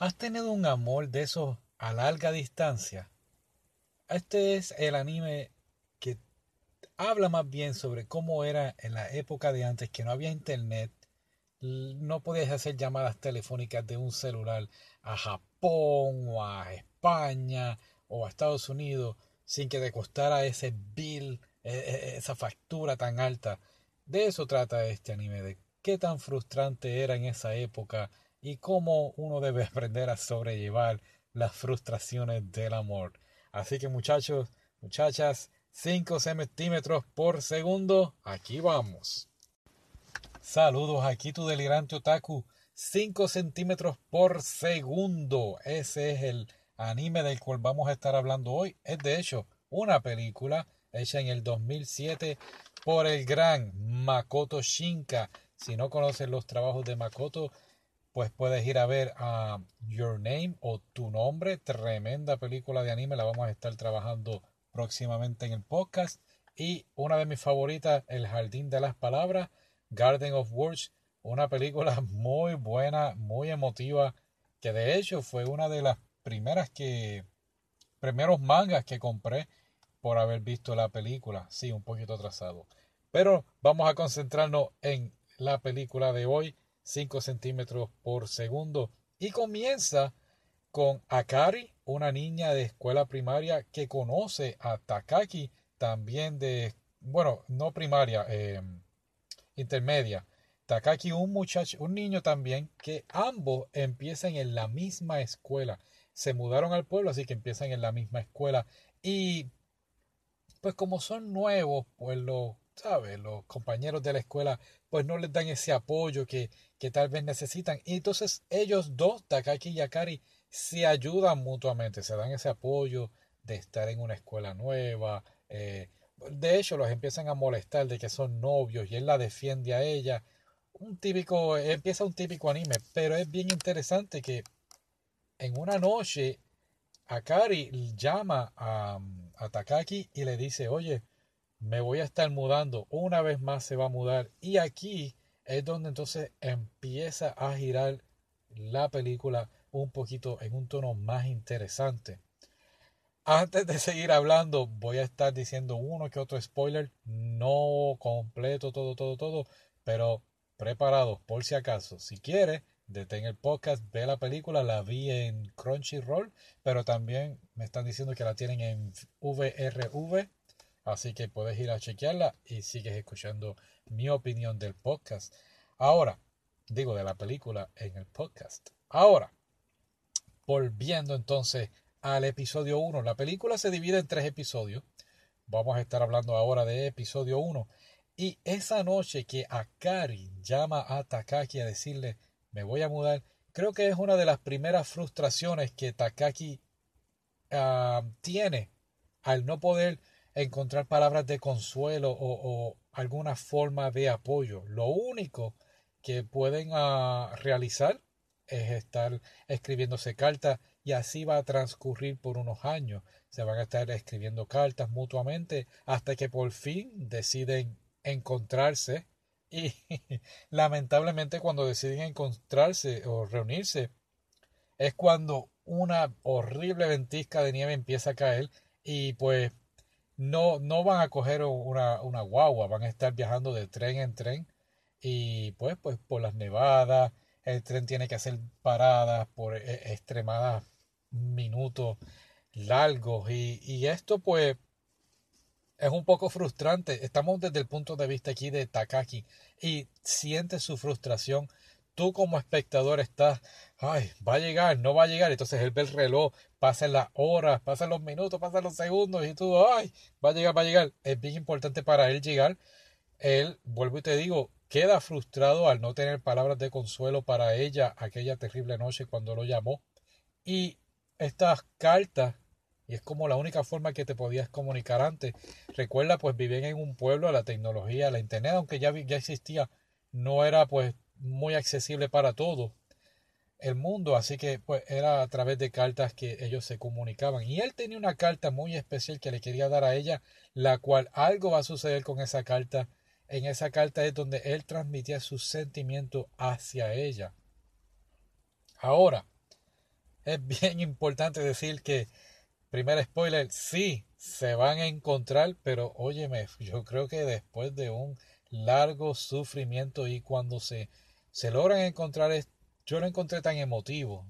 ¿Has tenido un amor de esos a larga distancia? Este es el anime que habla más bien sobre cómo era en la época de antes, que no había internet, no podías hacer llamadas telefónicas de un celular a Japón o a España o a Estados Unidos sin que te costara ese bill, e, e, esa factura tan alta. De eso trata este anime, de qué tan frustrante era en esa época y cómo uno debe aprender a sobrellevar las frustraciones del amor. Así que muchachos, muchachas, 5 centímetros por segundo, aquí vamos. Saludos, aquí tu delirante otaku. 5 centímetros por segundo. Ese es el anime del cual vamos a estar hablando hoy. Es de hecho una película hecha en el 2007 por el gran Makoto Shinka. Si no conoces los trabajos de Makoto, pues puedes ir a ver a Your Name o Tu Nombre, tremenda película de anime, la vamos a estar trabajando próximamente en el podcast. Y una de mis favoritas, El Jardín de las Palabras, Garden of Words, una película muy buena, muy emotiva, que de hecho fue una de las primeras que, primeros mangas que compré por haber visto la película. Sí, un poquito atrasado. Pero vamos a concentrarnos en la película de hoy 5 centímetros por segundo. Y comienza con Akari, una niña de escuela primaria que conoce a Takaki, también de, bueno, no primaria, em, intermedia. Takaki, un muchacho, un niño también, que ambos empiezan en la misma escuela. Se mudaron al pueblo, así que empiezan en la misma escuela. Y pues como son nuevos, pues los, ¿sabes? Los compañeros de la escuela, pues no les dan ese apoyo que, que tal vez necesitan. Y entonces ellos dos, Takaki y Akari, se ayudan mutuamente, se dan ese apoyo de estar en una escuela nueva. Eh, de hecho, los empiezan a molestar de que son novios y él la defiende a ella. Un típico, empieza un típico anime, pero es bien interesante que en una noche Akari llama a, a Takaki y le dice, oye, me voy a estar mudando, una vez más se va a mudar y aquí es donde entonces empieza a girar la película un poquito en un tono más interesante. Antes de seguir hablando, voy a estar diciendo uno que otro spoiler, no completo todo, todo, todo, pero preparados por si acaso. Si quiere, detén el podcast, ve la película, la vi en Crunchyroll, pero también me están diciendo que la tienen en VRV, así que puedes ir a chequearla y sigues escuchando mi opinión del podcast. Ahora, digo de la película en el podcast. Ahora, volviendo entonces al episodio 1. La película se divide en tres episodios. Vamos a estar hablando ahora de episodio 1. Y esa noche que Akari llama a Takaki a decirle me voy a mudar, creo que es una de las primeras frustraciones que Takaki ah, tiene al no poder encontrar palabras de consuelo o, alguna forma de apoyo. Lo único que pueden ah, realizar es estar escribiéndose cartas y así va a transcurrir por unos años. Se van a estar escribiendo cartas mutuamente hasta que por fin deciden encontrarse y lamentablemente cuando deciden encontrarse o reunirse es cuando una horrible ventisca de nieve empieza a caer y pues no, no van a coger una, una guagua, van a estar viajando de tren en tren y pues, pues por las nevadas, el tren tiene que hacer paradas por e, extremadas minutos largos y, y esto pues es un poco frustrante. Estamos desde el punto de vista aquí de Takaki y sientes su frustración. Tú como espectador estás, ay, va a llegar, no va a llegar. Entonces él ve el reloj, pasan las horas, pasan los minutos, pasan los segundos y tú, ay, va a llegar, va a llegar. Es bien importante para él llegar. Él, vuelvo y te digo, queda frustrado al no tener palabras de consuelo para ella aquella terrible noche cuando lo llamó. Y estas cartas y es como la única forma que te podías comunicar antes. Recuerda, pues vivían en un pueblo, la tecnología, la internet, aunque ya, ya existía, no era pues muy accesible para todo el mundo, así que pues era a través de cartas que ellos se comunicaban. Y él tenía una carta muy especial que le quería dar a ella, la cual algo va a suceder con esa carta. En esa carta es donde él transmitía sus sentimientos hacia ella. Ahora, es bien importante decir que, primer spoiler, sí, se van a encontrar, pero óyeme, yo creo que después de un largo sufrimiento y cuando se, se logran encontrar, yo lo encontré tan emotivo.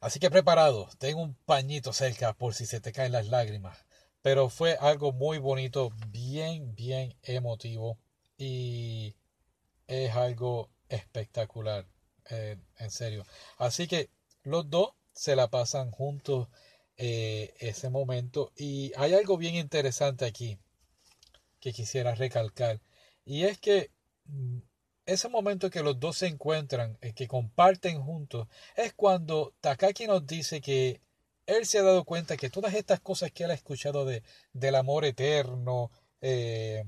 Así que preparado, tengo un pañito cerca por si se te caen las lágrimas. Pero fue algo muy bonito, bien, bien emotivo y es algo espectacular, eh, en serio. Así que los dos se la pasan juntos eh, ese momento y hay algo bien interesante aquí que quisiera recalcar y es que mm, ese momento que los dos se encuentran, eh, que comparten juntos, es cuando Takaki nos dice que él se ha dado cuenta que todas estas cosas que él ha escuchado de, del amor eterno, eh,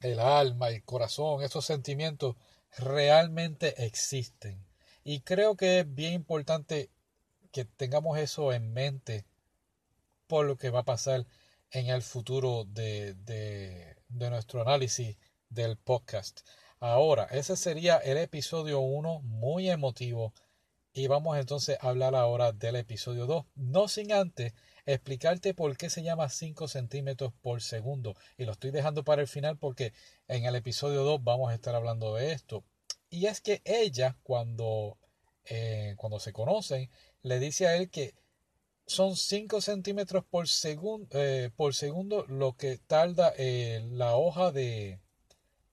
el alma, el corazón, esos sentimientos realmente existen. Y creo que es bien importante que tengamos eso en mente por lo que va a pasar en el futuro de, de, de nuestro análisis del podcast. Ahora, ese sería el episodio 1, muy emotivo. Y vamos entonces a hablar ahora del episodio 2. No sin antes explicarte por qué se llama 5 centímetros por segundo. Y lo estoy dejando para el final porque en el episodio 2 vamos a estar hablando de esto. Y es que ella, cuando, eh, cuando se conocen, le dice a él que son 5 centímetros por, eh, por segundo lo que tarda eh, la hoja de,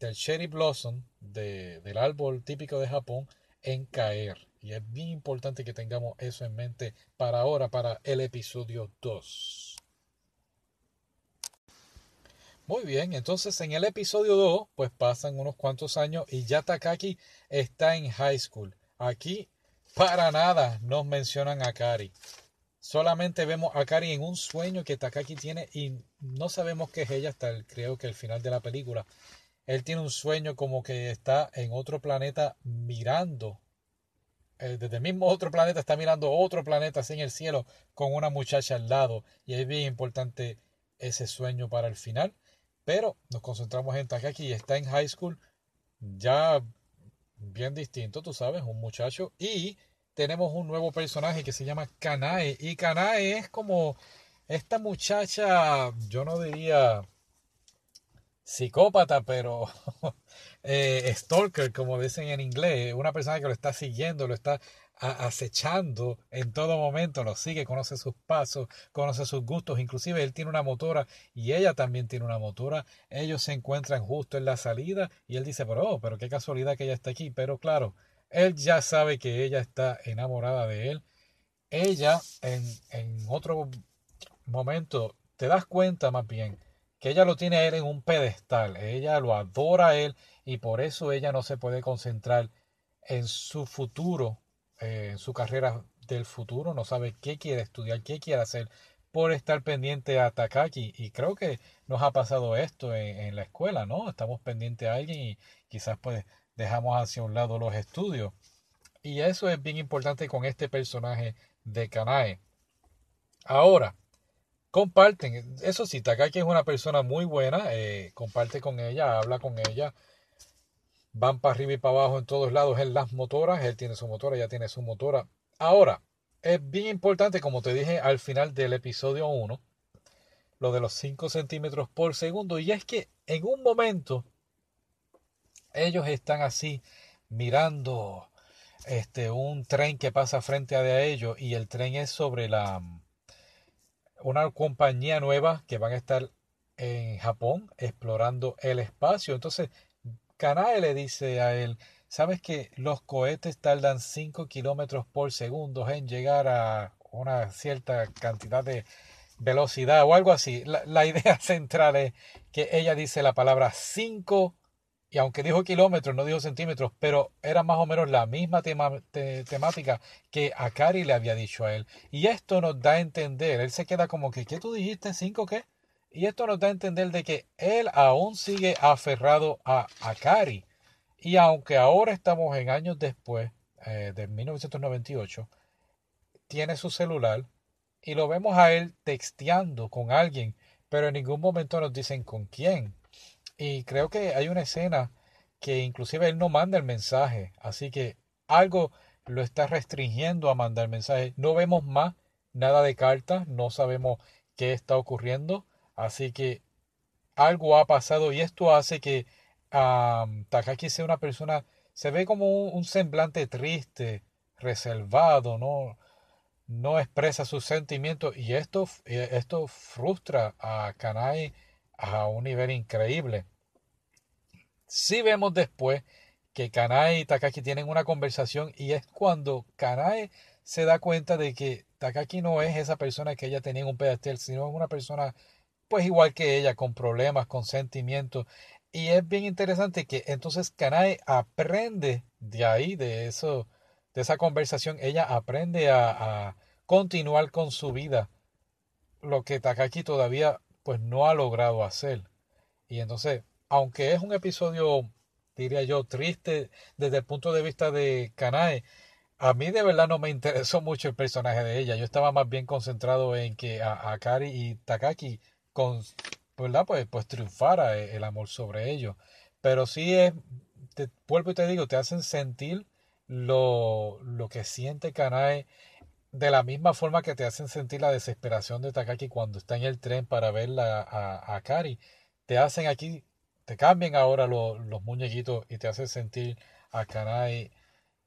del cherry blossom del árbol típico de Japón en caer. Y es bien importante que tengamos eso en mente para ahora, para el episodio 2. Muy bien, entonces en el episodio 2, pues pasan unos cuantos años y ya Takaki está en high school. Aquí, para nada, nos mencionan a Kari. Solamente vemos a Kari en un sueño que Takaki tiene y no sabemos qué es ella hasta creo que el final de la película. Él tiene un sueño como que está en otro planeta mirando. Eh, desde el mismo otro planeta está mirando otro planeta así en el cielo con una muchacha al lado. Y es bien importante ese sueño para el final. Pero nos concentramos en Takaki y está en high school ya bien distinto, tú sabes, un muchacho. Y tenemos un nuevo personaje que se llama Kanae. Y Kanae es como esta muchacha, yo no diría psicópata, pero eh, stalker, como dicen en inglés, una persona que lo está siguiendo, lo está acechando en todo momento, lo sigue, conoce sus pasos, conoce sus gustos, inclusive él tiene una motora y ella también tiene una motora, ellos se encuentran justo en la salida y él dice, pero, oh, pero qué casualidad que ella está aquí, pero claro, él ya sabe que ella está enamorada de él, ella en, en otro momento, te das cuenta más bien, que ella lo tiene a él en un pedestal, ella lo adora a él y por eso ella no se puede concentrar en su futuro, eh, en su carrera del futuro, no sabe qué quiere estudiar, qué quiere hacer por estar pendiente a Takaki y creo que nos ha pasado esto en, la escuela, ¿no? Estamos pendientes a alguien y quizás pues dejamos hacia un lado los estudios. Y eso es bien importante con este personaje de Kanae. Ahora, comparten. Eso sí, Takaki es una persona muy buena, eh, comparte con ella, habla con ella. Van para arriba y para abajo en todos lados en las motoras. Él tiene su motora, ella tiene su motora. Ahora, es bien importante, como te dije al final del episodio 1, lo de los 5 centímetros por segundo. Y es que en un momento ellos están así mirando este un tren que pasa frente a ellos y el tren es sobre la una compañía nueva que van a estar en Japón explorando el espacio. Entonces, Kanae le dice a él, ¿sabes que los cohetes tardan 5 kilómetros por segundo en llegar a una cierta cantidad de velocidad o algo así? La, idea central es que ella dice la palabra 5 y aunque dijo kilómetros, no dijo centímetros, pero era más o menos la misma temática que Akari le había dicho a él. Y esto nos da a entender, él se queda como que, ¿qué tú dijiste? ¿Cinco qué? Y esto nos da a entender de que él aún sigue aferrado a Akari. Y aunque ahora estamos en años después, eh, de 1998, tiene su celular y lo vemos a él texteando con alguien, pero en ningún momento nos dicen con quién. Y creo que hay una escena que inclusive él no manda el mensaje. Así que algo lo está restringiendo a mandar mensajes. No vemos más nada de cartas, no sabemos qué está ocurriendo, así que algo ha pasado y esto hace que Takaki sea una persona, se ve como un, semblante triste, reservado, no, no expresa sus sentimientos y esto, esto frustra a Kanai a un nivel increíble. Si vemos después que Kanai y Takaki tienen una conversación y es cuando Kanai se da cuenta de que Takaki no es esa persona que ella tenía en un pedestal, sino es una persona pues igual que ella, con problemas, con sentimientos. Y es bien interesante que entonces Kanae aprende de ahí, de eso, de esa conversación, ella aprende a, a continuar con su vida, lo que Takaki todavía pues no ha logrado hacer. Y entonces, aunque es un episodio, diría yo, triste desde el punto de vista de Kanae, a mí de verdad no me interesó mucho el personaje de ella. Yo estaba más bien concentrado en que a, Akari y Takaki con, ¿verdad? Pues, pues triunfara e, el amor sobre ellos. Pero sí es, te, vuelvo y te digo, te hacen sentir lo, lo que siente Kanae de la misma forma que te hacen sentir la desesperación de Takaki cuando está en el tren para ver a, a Kari. Te hacen aquí, te cambian ahora los muñequitos y te hacen sentir a Kanae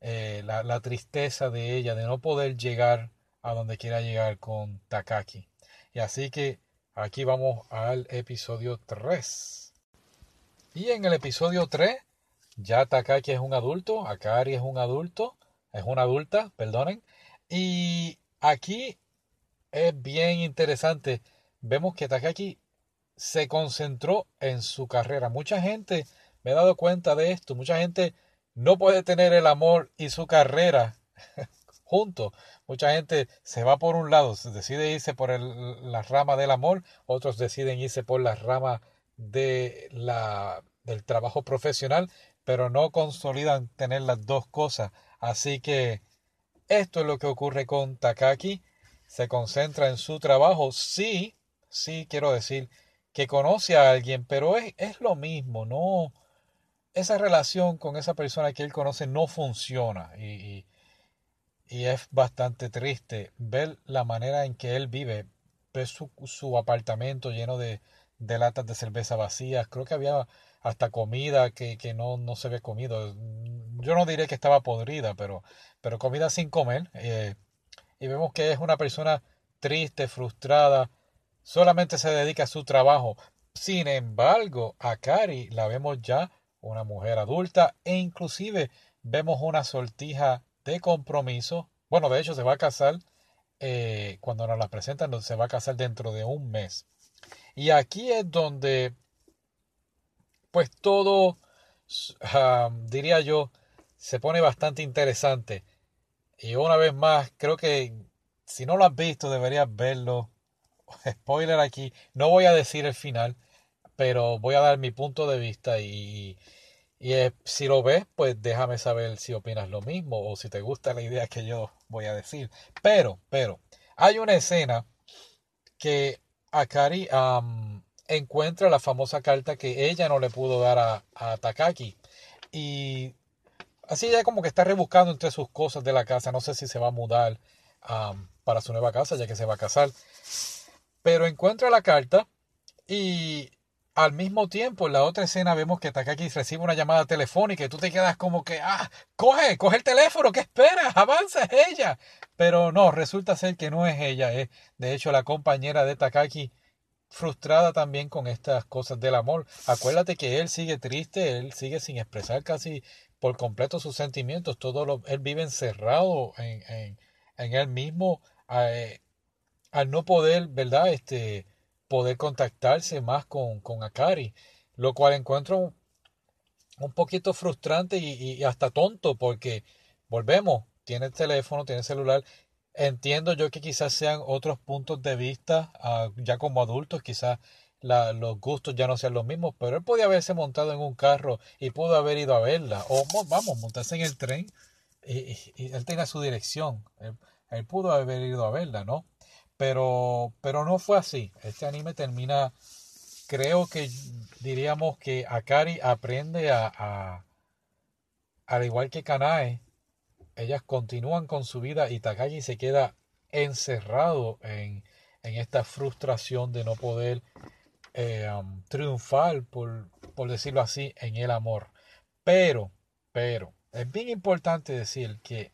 eh, la, la tristeza de ella de no poder llegar a donde quiera llegar con Takaki. Y así que aquí vamos al episodio 3. Y en el episodio 3 ya Takaki es un adulto, Akari es un adulto, es una adulta, perdonen, y aquí es bien interesante. Vemos que Takaki se concentró en su carrera. Mucha gente, me he dado cuenta de esto, mucha gente no puede tener el amor y su carrera juntos. Mucha gente se va por un lado, decide irse por la rama del amor, otros deciden irse por la rama de la, del trabajo profesional, pero no consolidan tener las dos cosas. Así que esto es lo que ocurre con Takaki. Se concentra en su trabajo. Sí, sí, quiero decir que conoce a alguien, pero es, es lo mismo. No, esa relación con esa persona que él conoce no funciona. Y, y, es bastante triste ver la manera en que él vive. Ver su, su apartamento lleno de, de latas de cerveza vacías. Creo que había hasta comida que, que no, no se ve comido. Yo no diré que estaba podrida, pero, pero comida sin comer. Eh, y vemos que es una persona triste, frustrada, solamente se dedica a su trabajo. Sin embargo, a Cari la vemos ya una mujer adulta e inclusive vemos una sortija de compromiso. Bueno, de hecho se va a casar eh, cuando nos la presentan, se va a casar dentro de un mes. Y aquí es donde pues todo, diría yo, se pone bastante interesante. Y una vez más, creo que si no lo has visto, deberías verlo. Spoiler aquí, no voy a decir el final, pero voy a dar mi punto de vista y, y si lo ves, pues déjame saber si opinas lo mismo o si te gusta la idea que yo voy a decir. Pero, pero, hay una escena que Akari encuentra la famosa carta que ella no le pudo dar a, a Takaki. Y así ya como que está rebuscando entre sus cosas de la casa. No sé si se va a mudar para su nueva casa, ya que se va a casar. Pero encuentra la carta y al mismo tiempo en la otra escena vemos que Takaki recibe una llamada telefónica y tú te quedas como que, ah, coge, coge el teléfono, ¿qué esperas? Avanza, es ella. Pero no, resulta ser que no es ella, es de hecho la compañera de Takaki frustrada también con estas cosas del amor. Acuérdate que él sigue triste, él sigue sin expresar casi por completo sus sentimientos, todo lo, él vive encerrado en, en, en él mismo, eh, al no poder, ¿verdad? Este, poder contactarse más con, con Akari, lo cual encuentro un poquito frustrante y, hasta tonto porque volvemos, tiene teléfono, tiene celular Entiendo yo que quizás sean otros puntos de vista, ah, ya como adultos, quizás los gustos ya no sean los mismos, pero él podía haberse montado en un carro y pudo haber ido a verla, o vamos, montarse en el tren y, él tenga su dirección, él, pudo haber ido a verla, ¿no? Pero, pero no fue así, este anime termina, creo que diríamos que Akari aprende a, a al igual que Kanae, ellas continúan con su vida y Takagi se queda encerrado en, en esta frustración de no poder eh, um, triunfar, por, por decirlo así, en el amor. Pero, pero, es bien importante decir que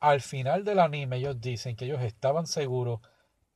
al final del anime ellos dicen que ellos estaban seguros,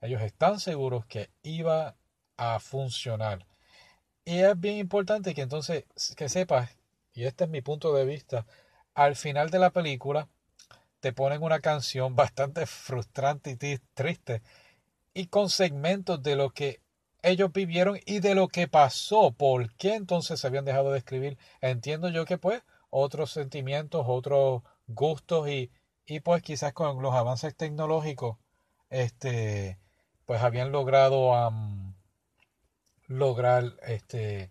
ellos están seguros que iba a funcionar. Y es bien importante que entonces, que sepas, y este es mi punto de vista, al final de la película te ponen una canción bastante frustrante y triste y con segmentos de lo que ellos vivieron y de lo que pasó, por qué entonces se habían dejado de escribir. Entiendo yo que pues otros sentimientos, otros gustos y, y pues quizás con los avances tecnológicos, este, pues habían logrado lograr este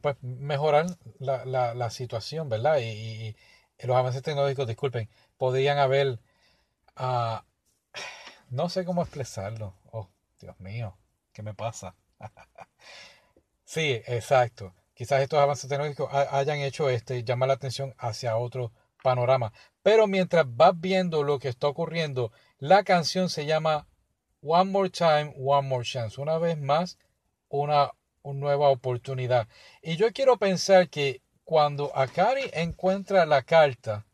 pues mejorar la, la, situación, ¿verdad? Y, los avances tecnológicos, disculpen, podrían haber, uh, no sé cómo expresarlo. Oh, Dios mío, ¿qué me pasa? sí, exacto. Quizás estos avances tecnológicos hayan hecho este llamar la atención hacia otro panorama. Pero mientras vas viendo lo que está ocurriendo, la canción se llama One More Time, One More Chance. Una vez más, una, nueva oportunidad. Y yo quiero pensar que cuando Akari encuentra la carta,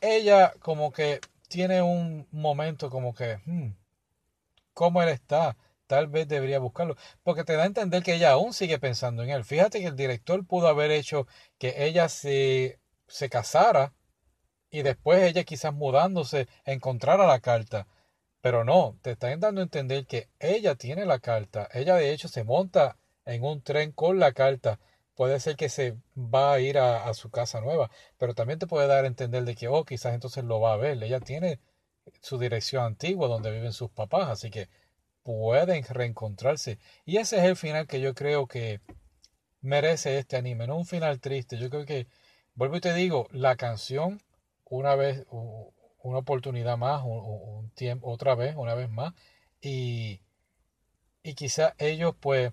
ella como que tiene un momento como que, hmm, ¿cómo él está? Tal vez debería buscarlo, porque te da a entender que ella aún sigue pensando en él. Fíjate que el director pudo haber hecho que ella se, se casara y después ella quizás mudándose encontrara la carta. Pero no, te están dando a entender que ella tiene la carta. Ella de hecho se monta en un tren con la carta puede ser que se va a ir a, su casa nueva, pero también te puede dar a entender de que, oh, quizás entonces lo va a ver. Ella tiene su dirección antigua donde viven sus papás, así que pueden reencontrarse. Y ese es el final que yo creo que merece este anime, no un final triste. Yo creo que, vuelvo y te digo, la canción, una vez, una oportunidad más, un, tiempo, otra vez, una vez más, y, y quizás ellos pues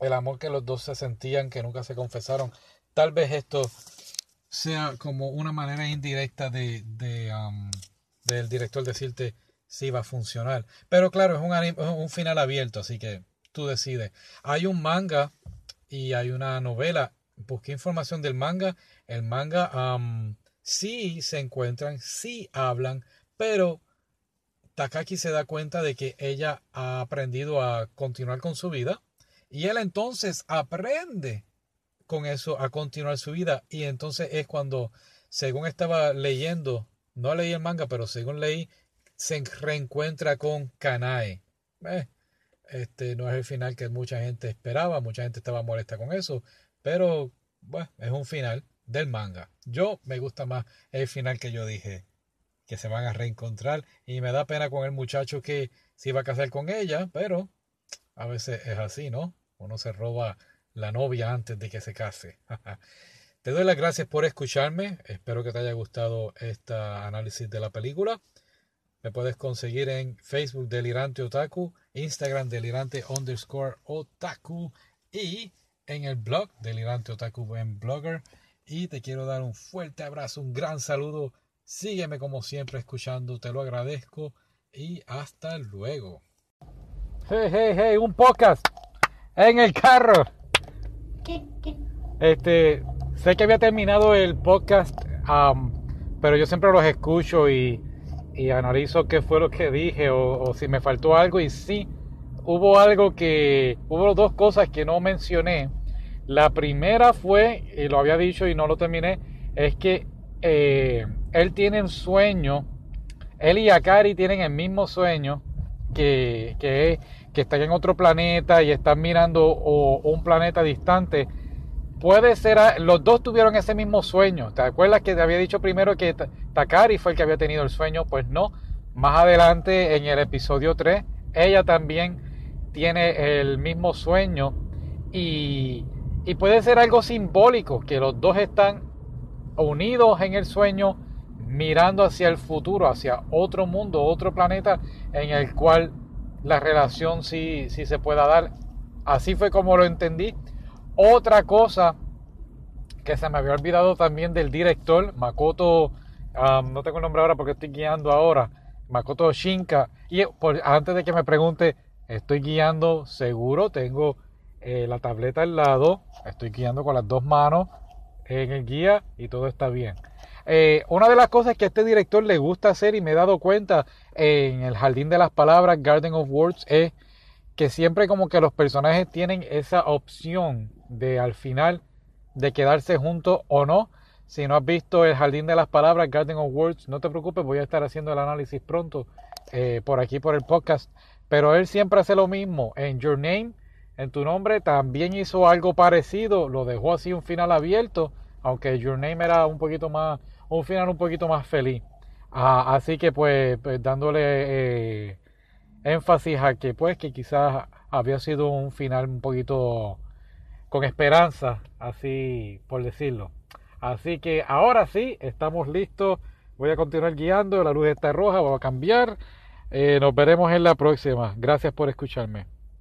el amor que los dos se sentían, que nunca se confesaron. Tal vez esto sea como una manera indirecta de, de um, del director decirte si va a funcionar. Pero claro, es un, un final abierto, así que tú decides. Hay un manga y hay una novela. Busqué información del manga. El manga um, sí se encuentran, sí hablan, pero Takaki se da cuenta de que ella ha aprendido a continuar con su vida y él entonces aprende con eso a continuar su vida. Y entonces es cuando, según estaba leyendo, no leí el manga, pero según leí, se reencuentra con Kanae. Eh, este no es el final que mucha gente esperaba, mucha gente estaba molesta con eso, pero bueno, es un final del manga. Yo me gusta más el final que yo dije, que se van a reencontrar y me da pena con el muchacho que se iba a casar con ella, pero a veces es así, ¿no? Uno se roba la novia antes de que se case. te doy las gracias por escucharme. Espero que te haya gustado este análisis de la película. Me puedes conseguir en Facebook Delirante Otaku, Instagram Delirante underscore Otaku y en el blog Delirante Otaku en Blogger. Y te quiero dar un fuerte abrazo, un gran saludo. Sígueme como siempre escuchando, te lo agradezco y hasta luego. Hey, hey, hey, un podcast en el carro. Este, sé que había terminado el podcast, pero yo siempre los escucho y, analizo qué fue lo que dije o, si me faltó algo. Y sí, hubo algo que, hubo dos cosas que no mencioné. La primera fue, y lo había dicho y no lo terminé, es que eh, él tiene un sueño, él y Akari tienen el mismo sueño, que, que, están en otro planeta y están mirando un planeta distante. Puede ser, los dos tuvieron ese mismo sueño. ¿Te acuerdas que te había dicho primero que Takari fue el que había tenido el sueño? Pues no. Más adelante en el episodio 3, ella también tiene el mismo sueño y, y puede ser algo simbólico, que los dos están unidos en el sueño mirando hacia el futuro, hacia otro mundo, otro planeta en el cual la relación sí, se pueda dar. Así fue como lo entendí. Otra cosa que se me había olvidado también del director, Makoto, no tengo el nombre ahora porque estoy guiando ahora, Makoto Shinka. Y antes de que me pregunte, estoy guiando seguro, tengo eh, la tableta al lado, estoy guiando con las dos manos en el guía y todo está bien. Eh, una de las cosas que a este director le gusta hacer y me he dado cuenta en el Jardín de las Palabras, Garden of Words, es que siempre como que los personajes tienen esa opción de al final de quedarse juntos o no. Si no has visto el Jardín de las Palabras, Garden of Words, no te preocupes, voy a estar haciendo el análisis pronto eh, por aquí por el podcast. Pero él siempre hace lo mismo. En Your Name, en tu nombre, también hizo algo parecido. Lo dejó así un final abierto, aunque Your Name era un poquito más, un final un poquito más feliz. Ah, así que pues, pues dándole eh, énfasis a que pues que quizás había sido un final un poquito con esperanza, así por decirlo. Así que ahora sí, estamos listos. Voy a continuar guiando, la luz está roja, voy a cambiar. Eh, nos veremos en la próxima. Gracias por escucharme.